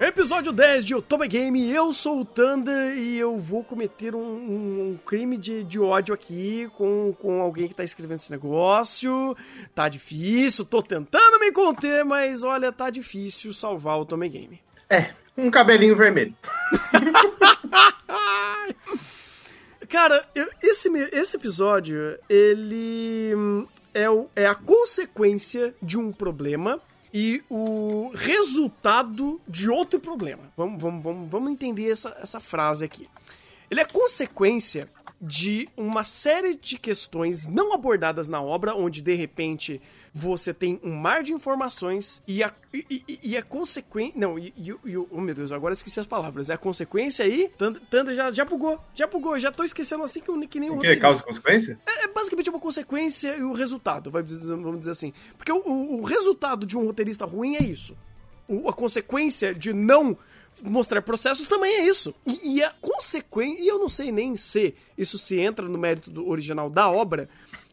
Episódio 10 de Otome Game, eu sou o Thunder e eu vou cometer um, um, um crime de, de, ódio aqui com, com alguém que tá escrevendo esse negócio. Tá difícil, tô tentando me conter, mas olha, tá difícil salvar o Otome Game. É, um cabelinho vermelho. Cara, eu, esse, esse episódio, ele hum, é, o, é a consequência de um problema e o resultado de outro problema. Vamos, vamos, vamos, vamos entender essa, essa frase aqui. Ele é consequência de uma série de questões não abordadas na obra, onde de repente você tem um mar de informações e a, e, e, e a consequência. Não, e, e, e, oh meu Deus, agora eu esqueci as palavras. É a consequência aí. Tanda já, já bugou, já bugou, já tô esquecendo assim que, que nem o. O que é causa e consequência? É, é, basicamente uma consequência e o resultado, vamos dizer assim. Porque o, o, o resultado de um roteirista ruim é isso. O, a consequência de não mostrar processos também é isso. E, e a consequência, e eu não sei nem se isso se entra no mérito do original da obra,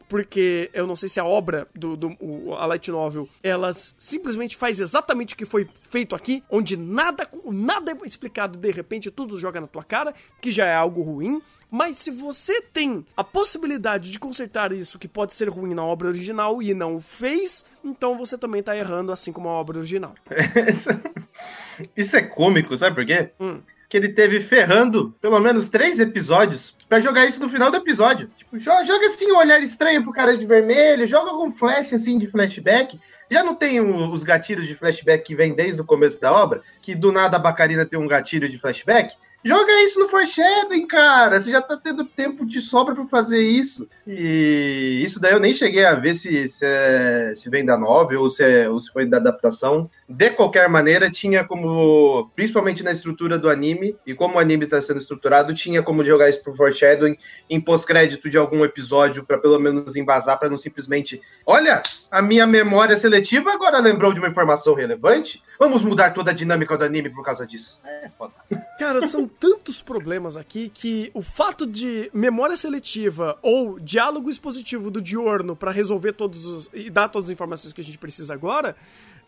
porque eu não sei se a obra do, do o, a light novel ela simplesmente faz exatamente o que foi feito aqui, onde nada nada é explicado de repente tudo joga na tua cara, que já é algo ruim. Mas se você tem a possibilidade de consertar isso que pode ser ruim na obra original e não fez, então você também tá errando assim como a obra original. isso é cômico, sabe por quê? Hum que ele teve ferrando pelo menos três episódios para jogar isso no final do episódio. Tipo, joga assim um olhar estranho pro cara de vermelho, joga algum flash assim de flashback. Já não tem os gatilhos de flashback que vem desde o começo da obra, que do nada a Bacarina tem um gatilho de flashback. Joga isso no foreshadowing, cara. Você já tá tendo tempo de sobra para fazer isso. E isso daí eu nem cheguei a ver se, se, é, se vem da novel ou se, é, ou se foi da adaptação. De qualquer maneira, tinha como, principalmente na estrutura do anime, e como o anime está sendo estruturado, tinha como jogar isso pro foreshadowing em pós-crédito de algum episódio, para pelo menos embasar, para não simplesmente, olha, a minha memória seletiva agora lembrou de uma informação relevante, vamos mudar toda a dinâmica do anime por causa disso. É foda. Cara, são tantos problemas aqui que o fato de memória seletiva ou diálogo expositivo do Diorno para resolver todos os, e dar todas as informações que a gente precisa agora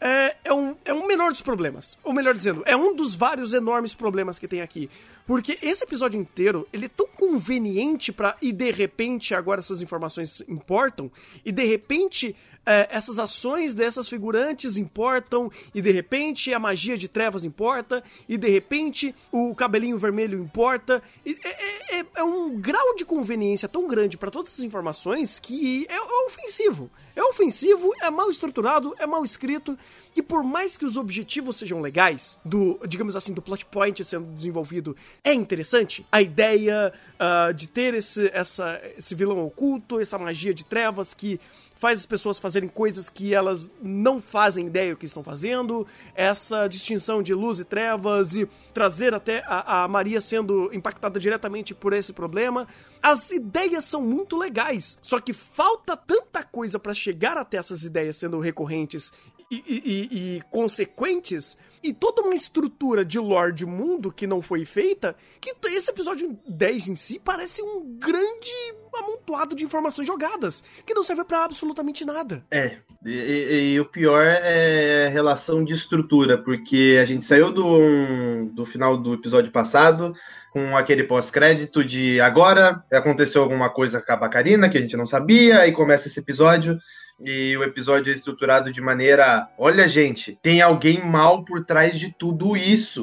é, é, um, é um menor dos problemas. Ou melhor dizendo, é um dos vários enormes problemas que tem aqui. Porque esse episódio inteiro, ele é tão conveniente para e de repente agora essas informações importam, e de repente é, essas ações dessas figurantes importam, e de repente a magia de trevas importa, e de repente o cabelinho vermelho importa. E é, é, é um grau de conveniência tão grande para todas essas informações que é, é ofensivo. É ofensivo, é mal estruturado, é mal escrito, e por mais que os objetivos sejam legais, do, digamos assim, do plot point sendo desenvolvido, é interessante. A ideia uh, de ter esse, essa, esse vilão oculto, essa magia de trevas que faz as pessoas fazerem coisas que elas não fazem ideia do que estão fazendo, essa distinção de luz e trevas e trazer até a, a Maria sendo impactada diretamente por esse problema. As ideias são muito legais, só que falta tanta coisa para chegar até essas ideias sendo recorrentes e, e, e, consequentes e toda uma estrutura de lore de mundo que não foi feita, que esse episódio 10 em si parece um grande amontoado de informações jogadas, que não serve para absolutamente nada. É, e, e, o pior é a relação de estrutura, porque a gente saiu do, do final do episódio passado com aquele pós-crédito de agora aconteceu alguma coisa com a Bacarina que a gente não sabia, e começa esse episódio e o episódio é estruturado de maneira: olha, gente, tem alguém mal por trás de tudo isso.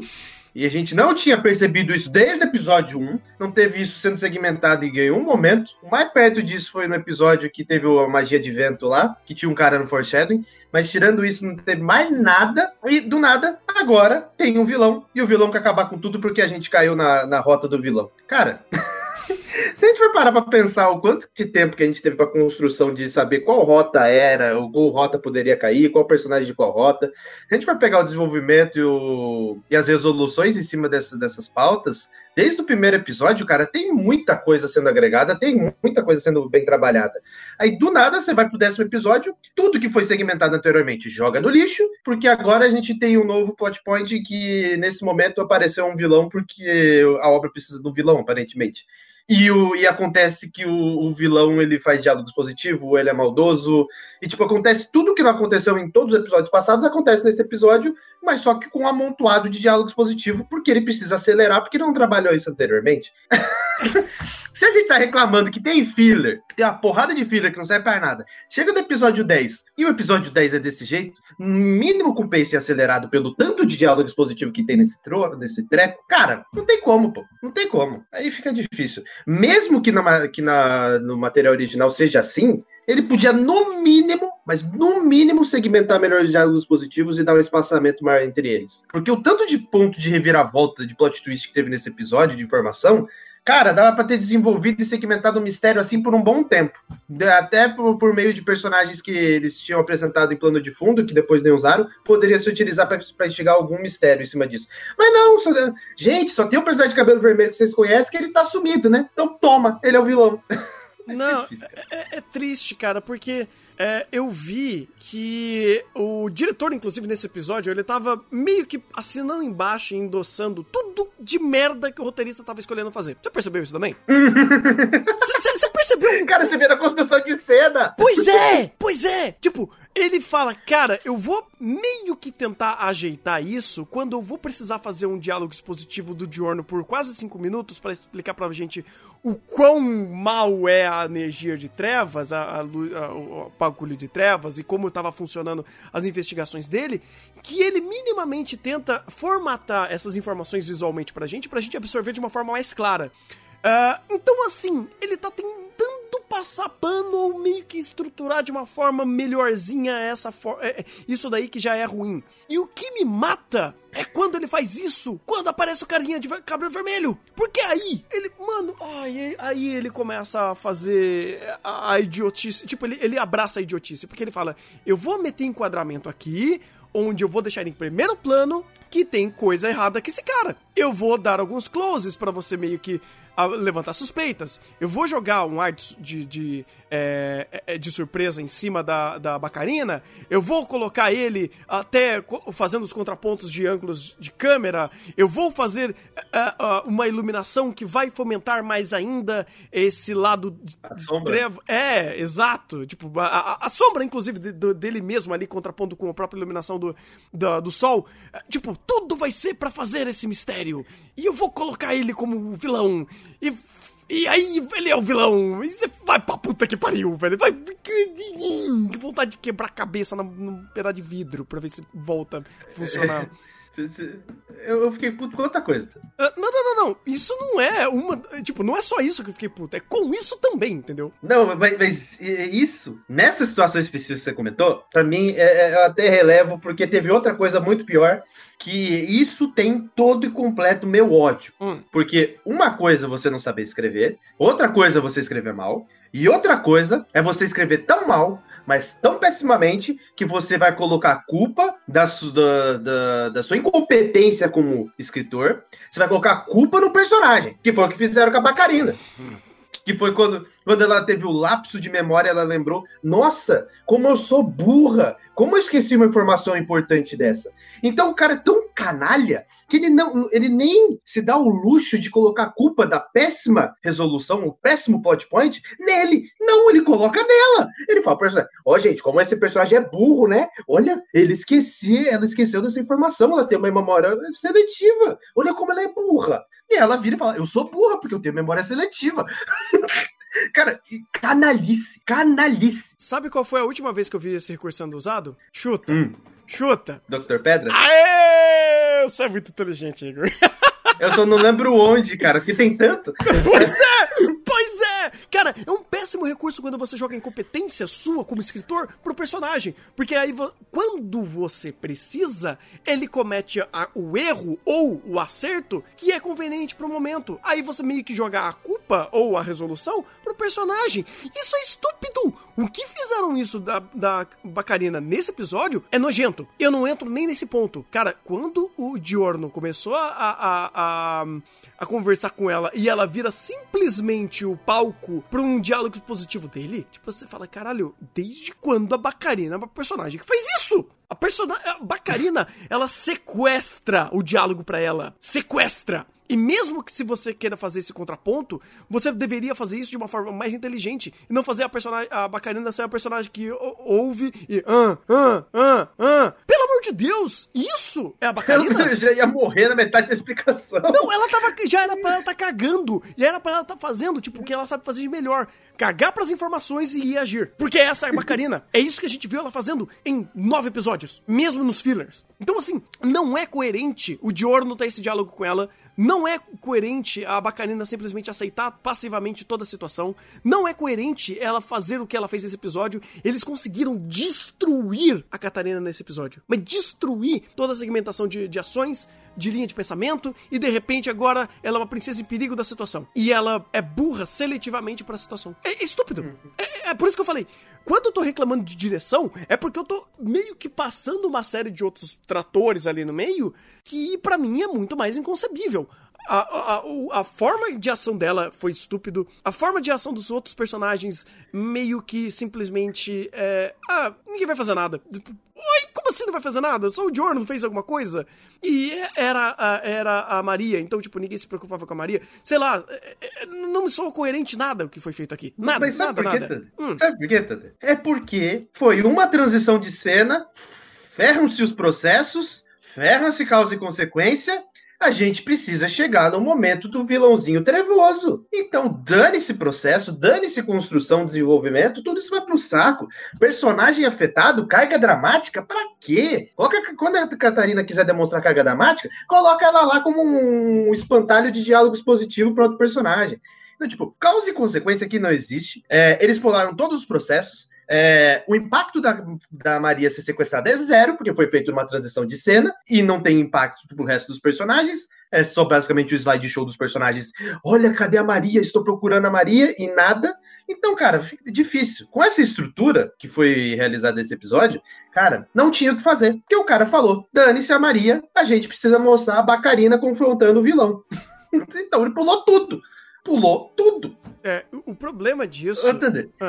E a gente não tinha percebido isso desde o episódio 1, não teve isso sendo segmentado em nenhum momento. O mais perto disso foi no episódio que teve a magia de vento lá, que tinha um cara no foreshadowing. Mas tirando isso, não teve mais nada. E do nada, agora tem um vilão. E o vilão quer acabar com tudo porque a gente caiu na, na rota do vilão. Cara. Se a gente for parar pra pensar o quanto de tempo que a gente teve pra construção de saber qual rota era, ou qual rota poderia cair, qual personagem de qual rota, se a gente for pegar o desenvolvimento e, o, e as resoluções em cima dessas, dessas pautas, desde o primeiro episódio, cara, tem muita coisa sendo agregada, tem muita coisa sendo bem trabalhada. Aí, do nada, você vai pro décimo episódio, tudo que foi segmentado anteriormente joga no lixo, porque agora a gente tem um novo plot point que, nesse momento, apareceu um vilão porque a obra precisa de um vilão, aparentemente. E, o, e acontece que o, o, vilão ele faz diálogos positivos, ele é maldoso. E, tipo, acontece tudo que não aconteceu em todos os episódios passados, acontece nesse episódio, mas só que com um amontoado de diálogos positivos, porque ele precisa acelerar, porque não trabalhou isso anteriormente. Se a gente tá reclamando que tem filler, que tem uma porrada de filler que não serve pra nada, chega no episódio 10 e o episódio 10 é desse jeito, mínimo com pace acelerado pelo tanto de diálogo expositivo que tem nesse, tro nesse treco, cara, não tem como, pô. Não tem como. Aí fica difícil. Mesmo que, na, que na, no material original seja assim, ele podia, no mínimo, mas no mínimo, segmentar melhor os diálogos positivos e dar um espaçamento maior entre eles. Porque o tanto de ponto de reviravolta, de plot twist que teve nesse episódio de informação, Cara, dava para ter desenvolvido e segmentado o mistério assim por um bom tempo. Até por, por, meio de personagens que eles tinham apresentado em plano de fundo, que depois nem usaram, poderia se utilizar para investigar algum mistério em cima disso. Mas não, só, gente, só tem um personagem de cabelo vermelho que vocês conhecem que ele tá sumido, né? Então toma, ele é o vilão. Não, é, é, é triste, cara, porque é, eu vi que o diretor, inclusive, nesse episódio, ele tava meio que assinando embaixo e endossando tudo de merda que o roteirista tava escolhendo fazer. Você percebeu isso também? Você percebeu? Cara, você vê na construção de cena! Pois é! Pois é! Tipo, ele fala, cara, eu vou meio que tentar ajeitar isso quando eu vou precisar fazer um diálogo expositivo do Diorno por quase cinco minutos para explicar pra gente o quão mal é a energia de trevas, a, a, a, o bagulho de trevas e como estava funcionando as investigações dele, que ele minimamente tenta formatar essas informações visualmente pra gente, pra gente absorver de uma forma mais clara. Uh, então, assim, ele tá tentando passar pano ou meio que estruturar de uma forma melhorzinha essa for é, é, isso daí que já é ruim. E o que me mata é quando ele faz isso, quando aparece o carinha de cabelo vermelho. Porque aí, ele, mano, aí, aí ele começa a fazer a, a idiotice. Tipo, ele, ele abraça a idiotice, porque ele fala: eu vou meter enquadramento aqui, onde eu vou deixar em primeiro plano que tem coisa errada com esse cara. Eu vou dar alguns closes para você meio que levantar suspeitas. Eu vou jogar um ar de, de, é, é, é, de surpresa em cima da, da Bacarina, eu vou colocar ele até fazendo os contrapontos de ângulos de câmera, eu vou fazer uh, uh, uma iluminação que vai fomentar mais ainda esse lado de trevo. É, exato. Tipo, a, a, a sombra, inclusive, de, de, dele mesmo ali, contrapondo com a própria iluminação do, do, do sol. Tipo, tudo vai ser para fazer esse mistério. E eu vou colocar ele como vilão. E e aí ele é o vilão. E você vai pra puta que pariu, velho. Vai. Que vontade de quebrar a cabeça num pedaço de vidro pra ver se volta a funcionar. Eu fiquei puto com outra coisa. Uh, não, não, não, não. Isso não é uma. Tipo, não é só isso que eu fiquei puto. É com isso também, entendeu? Não, mas, mas isso, nessa situação específica que você comentou, pra mim, é, é, eu até relevo, porque teve outra coisa muito pior que isso tem todo e completo meu ódio. Hum. Porque uma coisa é você não saber escrever, outra coisa é você escrever mal, e outra coisa é você escrever tão mal, mas tão pessimamente, que você vai colocar a culpa da, da, da, da sua incompetência como escritor, você vai colocar a culpa no personagem, que foi o que fizeram com a Bacarina. Hum. Que foi quando, quando ela teve o lapso de memória, ela lembrou: Nossa, como eu sou burra! Como eu esqueci uma informação importante dessa? Então o cara é tão canalha que ele não, ele nem se dá o luxo de colocar a culpa da péssima resolução, o péssimo plot point nele. Não, ele coloca nela. Ele fala, ó, oh, gente, como esse personagem é burro, né? Olha, ele esquecia, ela esqueceu dessa informação, ela tem uma memória seletiva. Olha como ela é burra. E ela vira e fala: Eu sou burra porque eu tenho memória seletiva. Cara, canalice, canalice. Sabe qual foi a última vez que eu vi esse recurso sendo usado? Chuta. Hum. Chuta. Dr. Pedra? Aê! Você é muito inteligente, Igor. Eu só não lembro onde, cara, porque tem tanto. Pois é! Cara, é um péssimo recurso quando você joga incompetência sua como escritor pro personagem. Porque aí, quando você precisa, ele comete a, o erro ou o acerto que é conveniente pro momento. Aí você meio que joga a culpa ou a resolução pro personagem. Isso é estúpido! O que fizeram isso da, da Bacarina nesse episódio é nojento. Eu não entro nem nesse ponto. Cara, quando o Diorno começou a, a, a, a conversar com ela e ela vira simplesmente o palco pra um diálogo positivo dele, tipo, você fala, caralho, desde quando a Bacarina é uma personagem que faz isso? A personagem. A Bacarina, ela sequestra o diálogo para ela. Sequestra! E mesmo que se você queira fazer esse contraponto, você deveria fazer isso de uma forma mais inteligente e não fazer a personagem, a Bacarina ser a personagem que ouve e ah, ah, ah, ah. Pelo amor de Deus, isso é a Bacarina. Ela já ia morrer na metade da explicação. Não, ela tava já era para ela estar tá cagando, e era para ela estar tá fazendo tipo o que ela sabe fazer de melhor, cagar para as informações e ir agir. Porque essa é a Bacarina. é isso que a gente viu ela fazendo em nove episódios, mesmo nos fillers. Então assim, não é coerente o Diorno ter esse diálogo com ela não é coerente a Bacarina simplesmente aceitar passivamente toda a situação. Não é coerente ela fazer o que ela fez nesse episódio. Eles conseguiram destruir a Catarina nesse episódio. Mas destruir toda a segmentação de, de ações, de linha de pensamento, e de repente agora ela é uma princesa em perigo da situação. E ela é burra seletivamente para a situação. É, é estúpido. Uhum. É, é por isso que eu falei. Quando eu tô reclamando de direção, é porque eu tô meio que passando uma série de outros tratores ali no meio que para mim é muito mais inconcebível. A, a, a, forma de ação dela foi estúpido. A forma de ação dos outros personagens meio que simplesmente é. Ah, ninguém vai fazer nada. Oi, como assim não vai fazer nada? Só o Jordan fez alguma coisa? E era a, era a Maria, então, tipo, ninguém se preocupava com a Maria. Sei lá, é, é, não me soa coerente nada o que foi feito aqui. Nada, Mas sabe nada, por quê, nada. Hum. Sabe por quê? É porque foi uma transição de cena, ferram-se os processos, ferram-se causa e consequência, a gente precisa chegar no momento do vilãozinho trevoso. Então, dane-se processo, dane-se construção, desenvolvimento, tudo isso vai pro saco. Personagem afetado, carga dramática, para quê? Coloca, quando a Catarina quiser demonstrar carga dramática, coloca ela lá como um espantalho de diálogo expositivo para outro personagem. Então, tipo, causa e consequência aqui não existe. É, eles pularam todos os processos. É, o impacto da, da Maria ser sequestrada é zero, porque foi feita uma transição de cena e não tem impacto pro resto dos personagens. É só basicamente o slideshow dos personagens. Olha, cadê a Maria? Estou procurando a Maria e nada. Então, cara, fica difícil. Com essa estrutura que foi realizada nesse episódio, cara, não tinha o que fazer. Porque o cara falou: dane-se a Maria, a gente precisa mostrar a Bacarina confrontando o vilão. então ele pulou tudo pulou tudo. É, o problema disso.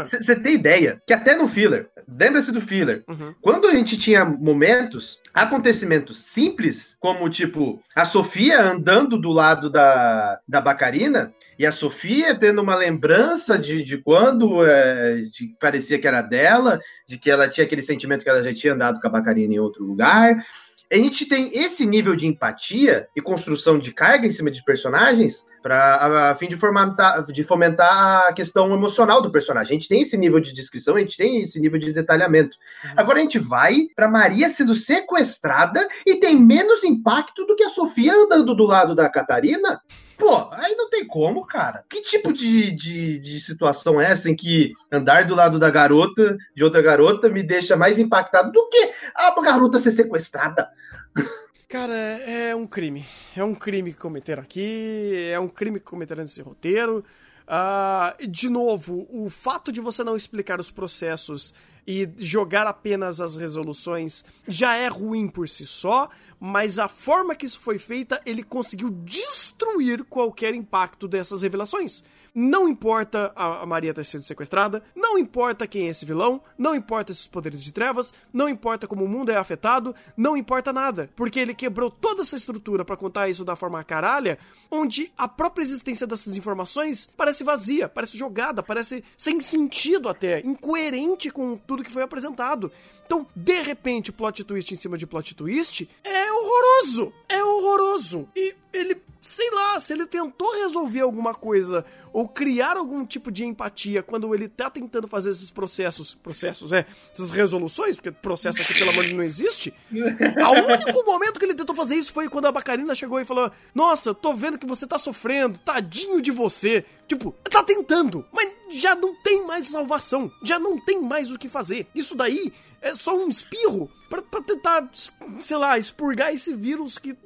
Você ah. tem ideia que até no filler, lembra-se do filler, uhum. quando a gente tinha momentos, acontecimentos simples, como tipo a Sofia andando do lado da, da Bacarina e a Sofia tendo uma lembrança de, de quando é, de, parecia que era dela, de que ela tinha aquele sentimento que ela já tinha andado com a Bacarina em outro lugar a gente tem esse nível de empatia e construção de carga em cima de personagens para a, fim de fomentar, de fomentar a questão emocional do personagem. A gente tem esse nível de descrição, a gente tem esse nível de detalhamento. Uhum. Agora a gente vai para Maria sendo sequestrada e tem menos impacto do que a Sofia andando do lado da Catarina. Pô, aí não tem como, cara. Que tipo de, de, de, situação é essa em que andar do lado da garota, de outra garota, me deixa mais impactado do que a garota ser sequestrada? Cara, é, é um crime. É um crime que cometeram aqui, é um crime que cometeram nesse roteiro. Uh, de novo, o fato de você não explicar os processos e jogar apenas as resoluções já é ruim por si só, mas a forma que isso foi feita, ele conseguiu destruir qualquer impacto dessas revelações. Não importa a Maria ter sido sequestrada, não importa quem é esse vilão, não importa esses poderes de trevas, não importa como o mundo é afetado, não importa nada, porque ele quebrou toda essa estrutura para contar isso da forma caralha, onde a própria existência dessas informações parece vazia, parece jogada, parece sem sentido até, incoerente com tudo que foi apresentado. Então, de repente, plot twist em cima de plot twist é horroroso, é horroroso. E ele sei lá, se ele tentou resolver alguma coisa ou criar algum tipo de empatia quando ele tá tentando fazer esses processos, processos, é, essas resoluções, porque processo aqui, pelo amor de Deus, não existe. O único momento que ele tentou fazer isso foi quando a Bacarina chegou e falou: Nossa, tô vendo que você tá sofrendo, tadinho de você. Tipo, tá tentando, mas já não tem mais salvação, já não tem mais o que fazer. Isso daí é só um espirro para tentar, sei lá, expurgar esse vírus que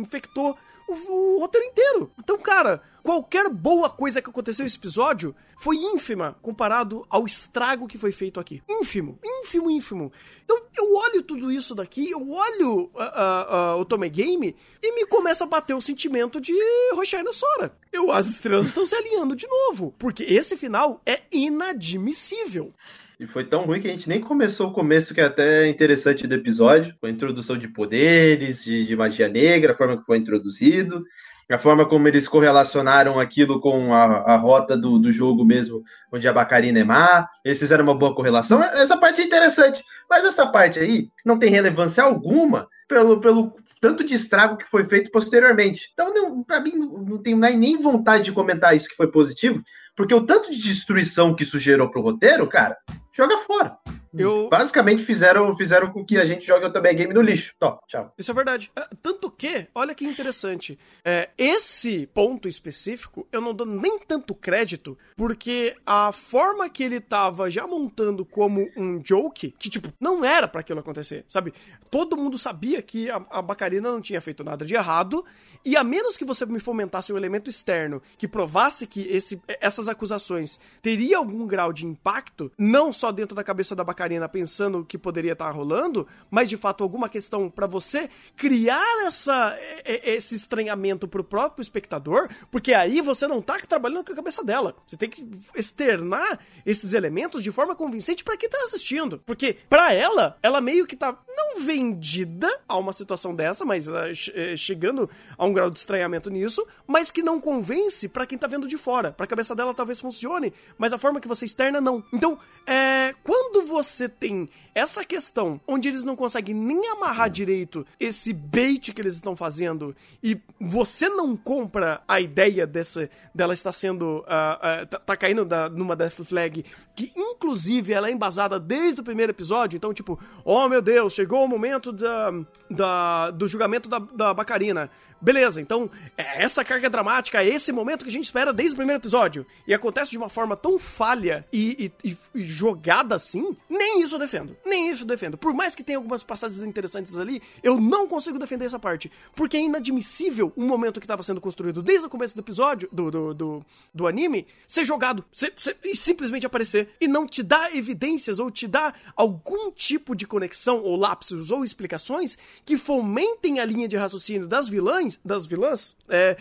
infectou o, o, roteiro inteiro. Então, cara, qualquer boa coisa que aconteceu nesse episódio foi ínfima comparado ao estrago que foi feito aqui. Ínfimo, ínfimo, ínfimo. Então, eu olho tudo isso daqui, eu olho uh, uh, uh, o Tome Game e me começa a bater o sentimento de Roshana Sora. Eu, as estrelas estão se alinhando de novo, porque esse final é inadmissível. E foi tão ruim que a gente nem começou o começo, que é até interessante do episódio, com a introdução de poderes, de, de magia negra, a forma que foi introduzido, a forma como eles correlacionaram aquilo com a, a rota do, do jogo mesmo, onde a Bacarina é má, eles fizeram uma boa correlação. Essa parte é interessante, mas essa parte aí não tem relevância alguma pelo, pelo tanto de estrago que foi feito posteriormente. Então, para mim, não tenho nem vontade de comentar isso que foi positivo, porque o tanto de destruição que isso gerou pro roteiro, cara, joga fora. Eu... Basicamente fizeram, fizeram com que a gente jogue o também game no lixo. Tó, tchau. Isso é verdade. É, tanto que, olha que interessante, é, esse ponto específico eu não dou nem tanto crédito, porque a forma que ele tava já montando como um joke, que tipo, não era para aquilo acontecer, sabe? Todo mundo sabia que a, a Bacarina não tinha feito nada de errado, e a menos que você me fomentasse um elemento externo que provasse que esse, essas acusações teria algum grau de impacto, não só dentro da cabeça da Bacarina, Karina pensando que poderia estar rolando, mas de fato alguma questão para você criar essa, esse estranhamento pro próprio espectador, porque aí você não tá trabalhando com a cabeça dela. Você tem que externar esses elementos de forma convincente para quem tá assistindo. Porque para ela, ela meio que tá não vendida a uma situação dessa, mas uh, chegando a um grau de estranhamento nisso, mas que não convence para quem tá vendo de fora. Pra cabeça dela talvez funcione, mas a forma que você externa não. Então, é, quando você você tem essa questão onde eles não conseguem nem amarrar direito esse bait que eles estão fazendo e você não compra a ideia dessa dela estar sendo uh, uh, tá, tá, caindo da, numa death flag que inclusive ela é embasada desde o primeiro episódio então tipo oh meu Deus chegou o momento da, da do julgamento da, da Bacarina Beleza, então é essa carga dramática, é esse momento que a gente espera desde o primeiro episódio. E acontece de uma forma tão falha e, e, e jogada assim, nem isso eu defendo. Nem isso eu defendo. Por mais que tenha algumas passagens interessantes ali, eu não consigo defender essa parte. Porque é inadmissível um momento que estava sendo construído desde o começo do episódio, do, do, do, do anime, ser jogado ser, ser, e simplesmente aparecer. E não te dá evidências ou te dá algum tipo de conexão ou lapsos ou explicações que fomentem a linha de raciocínio das vilãs vilões, das vilãs, é,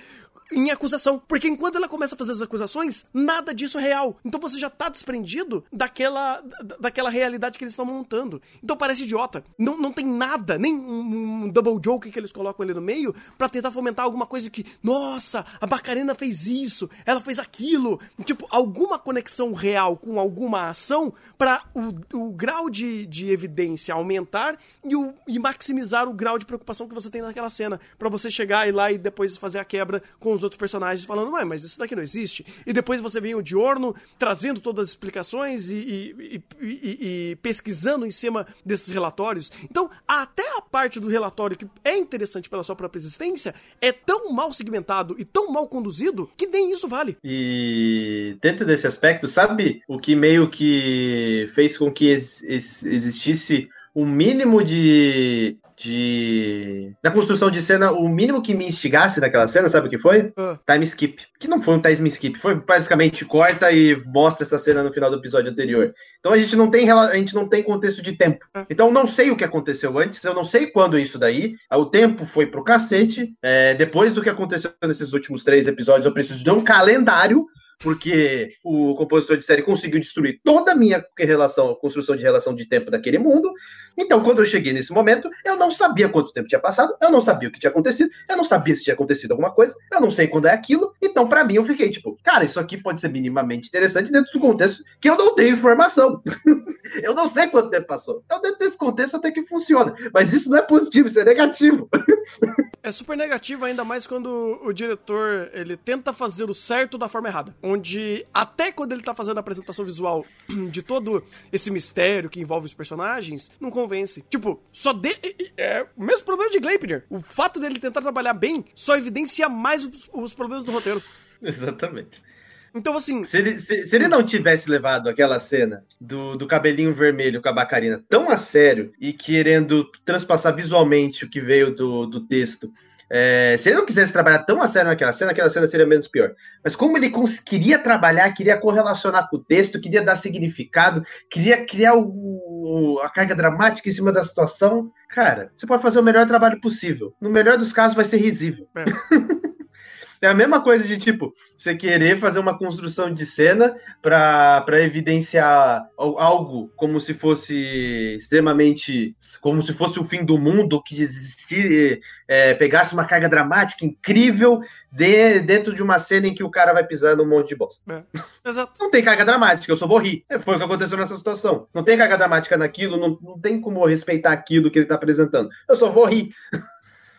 em acusação. Porque enquanto ela começa a fazer as acusações, nada disso é real. Então você já tá desprendido daquela, daquela realidade que eles estão montando. Então parece idiota. Não, não tem nada, nem um, um double joke que eles colocam ali no meio para tentar fomentar alguma coisa que, nossa, a Bacarena fez isso, ela fez aquilo. Tipo, alguma conexão real com alguma ação para o, o grau de, de evidência aumentar e, o, e maximizar o grau de preocupação que você tem naquela cena. para você chegar e lá e depois fazer a quebra com os outros personagens falando, ué, mas isso daqui não existe. E depois você vem o Diorno trazendo todas as explicações e, e, e, e, pesquisando em cima desses relatórios. Então, até a parte do relatório que é interessante pela sua própria existência é tão mal segmentado e tão mal conduzido que nem isso vale. E dentro desse aspecto, sabe o que meio que fez com que ex existisse um mínimo de de. Na construção de cena, o mínimo que me instigasse naquela cena, sabe o que foi? Uh. Time skip. Que não foi um time skip, foi basicamente corta e mostra essa cena no final do episódio anterior. Então a gente não tem, a gente não tem contexto de tempo. Uh. Então não sei o que aconteceu antes, eu não sei quando isso daí. O tempo foi pro cacete. É, depois do que aconteceu nesses últimos três episódios, eu preciso de um calendário porque o compositor de série conseguiu destruir toda a minha relação, construção de relação de tempo daquele mundo. Então, quando eu cheguei nesse momento, eu não sabia quanto tempo tinha passado, eu não sabia o que tinha acontecido, eu não sabia se tinha acontecido alguma coisa, eu não sei quando é aquilo. Então, para mim, eu fiquei tipo, cara, isso aqui pode ser minimamente interessante dentro do contexto que eu não tenho informação. eu não sei quanto tempo passou. Então, dentro desse contexto, até que funciona. Mas isso não é positivo, isso é negativo. é super negativo, ainda mais quando o diretor ele tenta fazer o certo da forma errada. Onde, até quando ele tá fazendo a apresentação visual de todo esse mistério que envolve os personagens, não convence. Tipo, só de. É o mesmo problema de Gleipnir. O fato dele tentar trabalhar bem só evidencia mais os, os problemas do roteiro. Exatamente. Então, assim. Se ele, se, se ele não tivesse levado aquela cena do, do cabelinho vermelho com a bacarina tão a sério e querendo transpassar visualmente o que veio do, do texto é, se ele não quisesse trabalhar tão a sério naquela cena, aquela cena seria menos pior. Mas como ele queria trabalhar, queria correlacionar com o texto, queria dar significado, queria criar o, a carga dramática em cima da situação, cara, você pode fazer o melhor trabalho possível. No melhor dos casos, vai ser risível. É. É a mesma coisa de, tipo, você querer fazer uma construção de cena para evidenciar algo como se fosse extremamente. como se fosse o fim do mundo, que existir, é, pegasse uma carga dramática incrível de, dentro de uma cena em que o cara vai pisar num monte de bosta. É. Não tem carga dramática, eu só vou rir. É, foi o que aconteceu nessa situação. Não tem carga dramática naquilo, não, não tem como respeitar aquilo que ele tá apresentando. Eu só vou rir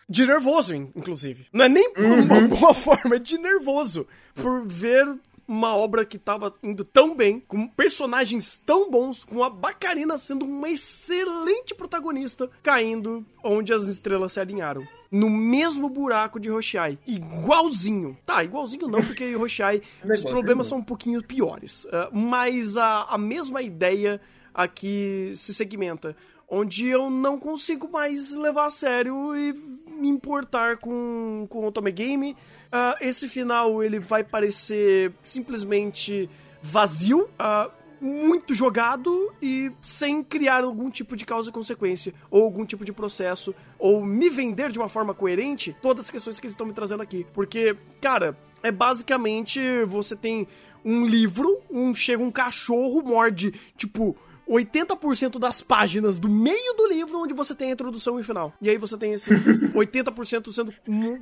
de nervoso, inclusive. Não é nem por uhum. uma boa forma, é de nervoso. Por ver uma obra que tava indo tão bem, com personagens tão bons, com a Bacarina sendo uma excelente protagonista, caindo onde as estrelas se alinharam. No mesmo buraco de Roshai. Igualzinho. Tá, igualzinho não, porque Roshai os problemas são um pouquinho piores. Uh, mas a, a mesma ideia aqui se segmenta onde eu não consigo mais levar a sério e me importar com, com o Otome Game. Uh, esse final ele vai parecer simplesmente vazio, uh, muito jogado e sem criar algum tipo de causa e consequência, ou algum tipo de processo, ou me vender de uma forma coerente todas as questões que eles estão me trazendo aqui. Porque, cara, é basicamente você tem um livro, um chega um cachorro, morde, tipo, 80% das páginas do meio do livro onde você tem a introdução e final. E aí você tem esse 80% sendo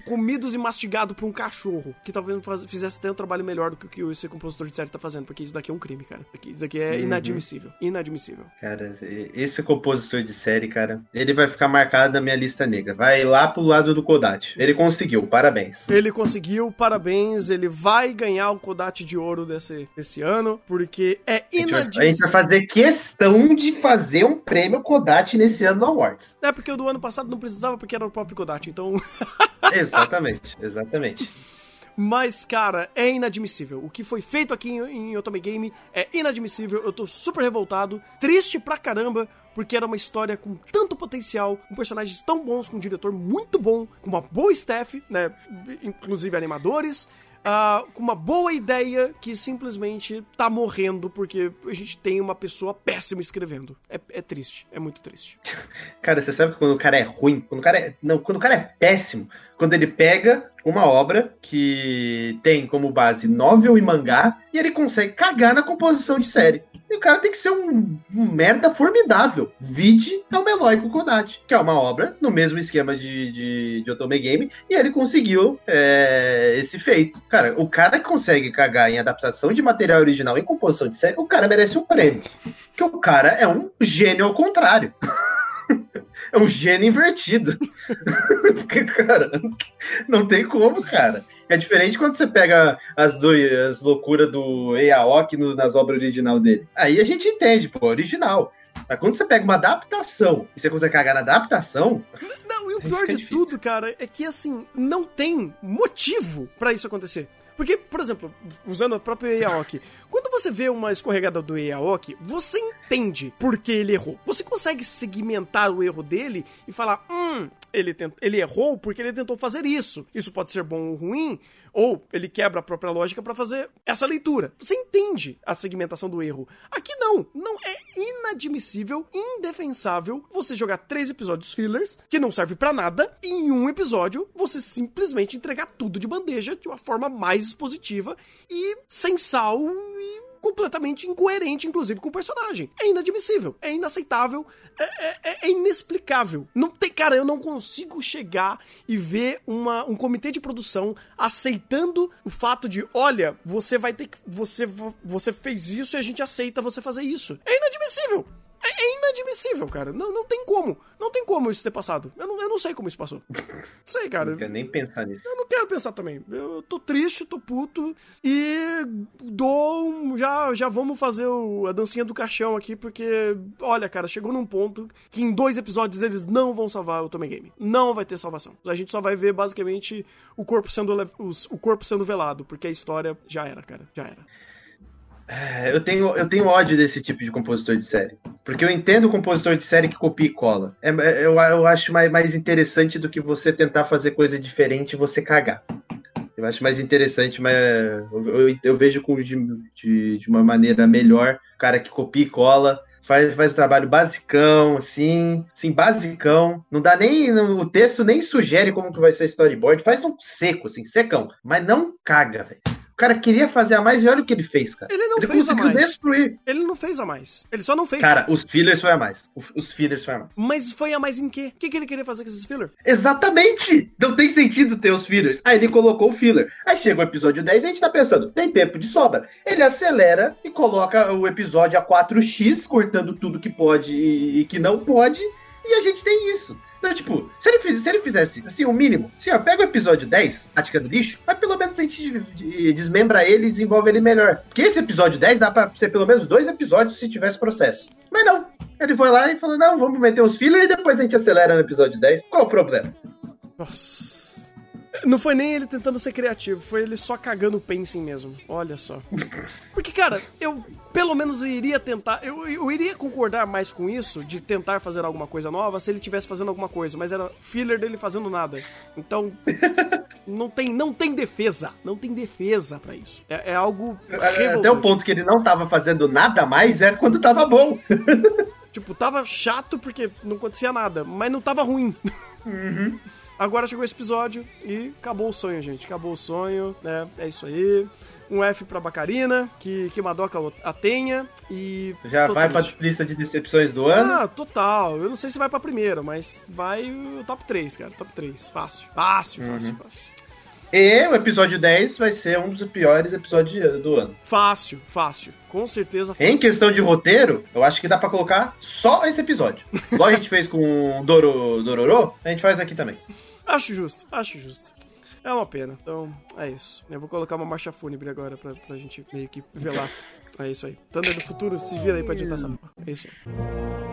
comidos e mastigados por um cachorro, que talvez fizesse até um trabalho melhor do que o esse compositor de série tá fazendo, porque isso daqui é um crime, cara. Isso daqui é uhum. inadmissível. Inadmissível. Cara, esse compositor de série, cara, ele vai ficar marcado na minha lista negra. Vai lá pro lado do Kodat. Ele conseguiu, parabéns. Ele conseguiu, parabéns. Ele vai ganhar o Kodat de ouro desse, desse ano, porque é inadmissível. A gente vai fazer questão questão de fazer um prêmio Kodat nesse ano no Awards. É, porque o do ano passado não precisava, porque era o próprio Kodat, então. exatamente, exatamente. Mas, cara, é inadmissível. O que foi feito aqui em, em Otome Game é inadmissível. Eu tô super revoltado, triste pra caramba, porque era uma história com tanto potencial, com personagens tão bons, com um diretor muito bom, com uma boa staff, né? Inclusive animadores uh, com uma boa ideia que simplesmente tá morrendo porque a gente tem uma pessoa péssima escrevendo. É, é triste, é muito triste. Cara, você sabe que quando o cara é ruim, quando o cara é. Não, quando o cara é péssimo, quando ele pega uma obra que tem como base novel e mangá e ele consegue cagar na composição de série. E o cara tem que ser um, um merda formidável. Vide é o Meloico Kodachi, que é uma obra no mesmo esquema de, de, de Otome Game, e ele conseguiu é, esse feito. Cara, o cara que consegue cagar em adaptação de material original em composição de série, o cara merece um prêmio. Porque o cara é um gênio ao contrário. é um gênio invertido. Porque, cara, não tem como, cara. É diferente quando você pega as, do, as loucuras do Eaoki no, nas obras original dele. Aí a gente entende, pô, original. Mas quando você pega uma adaptação e você consegue cagar na adaptação. Não, e o pior de difícil. tudo, cara, é que assim, não tem motivo para isso acontecer. Porque, por exemplo, usando a própria Eaoki, quando você vê uma escorregada do Eaoki, você entende por que ele errou. Você consegue segmentar o erro dele e falar, hum, ele, tent... ele errou porque ele tentou fazer isso. Isso pode ser bom ou ruim, ou ele quebra a própria lógica para fazer essa leitura. Você entende a segmentação do erro. Aqui não. Não é inadmissível, indefensável você jogar três episódios fillers que não serve para nada e em um episódio você simplesmente entregar tudo de bandeja de uma forma mais expositiva e sem sal e completamente incoerente, inclusive, com o personagem. É inadmissível, é inaceitável, é, é, é, é inexplicável. Não tem, cara, eu não consigo chegar e ver uma, um comitê de produção aceitando o fato de, olha, você vai ter que. Você, você fez isso e a gente aceita você fazer isso. É inadmissível. Inadmissível, cara. Não, não tem como. Não tem como isso ter passado. Eu não, eu não sei como isso passou. Não sei, cara. Não quero nem pensar nisso. Eu não quero pensar também. Eu tô triste, tô puto e dou. Já, já vamos fazer o, a dancinha do caixão aqui, porque, olha, cara, chegou num ponto que em dois episódios eles não vão salvar o Tommy Game. Não vai ter salvação. A gente só vai ver basicamente o corpo sendo, o corpo sendo velado, porque a história já era, cara. Já era. É, eu tenho, eu tenho ódio desse tipo de compositor de série. Porque eu entendo o compositor de série que copia e cola. É, é, eu, eu acho mais, mais interessante do que você tentar fazer coisa diferente e você cagar. Eu acho mais interessante, mas eu, eu, eu vejo de, de, de, uma maneira melhor o cara que copia e cola. Faz, faz o trabalho basicão, assim, assim, basicão. Não dá nem. O texto nem sugere como que vai ser storyboard. Faz um seco, assim, secão. Mas não caga, velho. O cara queria fazer a mais e olha o que ele fez, cara. Ele não ele fez a mais. destruir. Ele não fez a mais. Ele só não fez. Cara, os fillers foi a mais. Os fillers foi a mais. Mas foi a mais em quê? O que, que ele queria fazer com esses fillers? Exatamente! Não tem sentido ter os fillers. Aí ele colocou o filler. Aí chega o episódio 10 e a gente tá pensando, tem tempo de sobra. Ele acelera e coloca o episódio a 4x, cortando tudo que pode e que não pode. E a gente tem isso. Então, tipo, se ele, fiz, se ele fizesse, assim, o mínimo, assim, ó, pega o episódio 10, Tática do Lixo, mas pelo menos a gente desmembra ele e desenvolve ele melhor. Porque esse episódio 10 dá pra ser pelo menos dois episódios se tivesse processo. Mas não. Ele foi lá e falou: não, vamos meter uns fillers e depois a gente acelera no episódio 10. Qual o problema? Nossa. Não foi nem ele tentando ser criativo, foi ele só cagando o pacing mesmo. Olha só. Porque, cara, eu pelo menos iria tentar. Eu, eu iria concordar mais com isso, de tentar fazer alguma coisa nova, se ele estivesse fazendo alguma coisa, mas era filler dele fazendo nada. Então. não tem, não tem defesa. Não tem defesa para isso. É, é algo. Até o ponto que ele não tava fazendo nada mais é quando tava bom. tipo, tava chato porque não acontecia nada, mas não tava ruim. Uhum. Agora chegou esse episódio e acabou o sonho, gente. Acabou o sonho, né? É isso aí. Um F pra Bacarina, que, que Madoka a tenha. E. Já vai triste. pra lista de decepções do ano? Ah, total. Eu não sei se vai pra primeira, mas vai o top 3, cara. Top 3. Fácil. Fácil, uhum. fácil, fácil. E o episódio 10 vai ser um dos piores episódios do ano. Fácil, fácil. Com certeza fácil. Em questão de roteiro, eu acho que dá para colocar só esse episódio. Igual a gente fez com Doro, Dororo, a gente faz aqui também. Acho justo, acho justo. É uma pena. Então, é isso. Eu vou colocar uma marcha fúnebre agora pra, pra gente meio que velar. É isso aí. Thunder do futuro, se vira aí pra editar essa porra. É isso aí.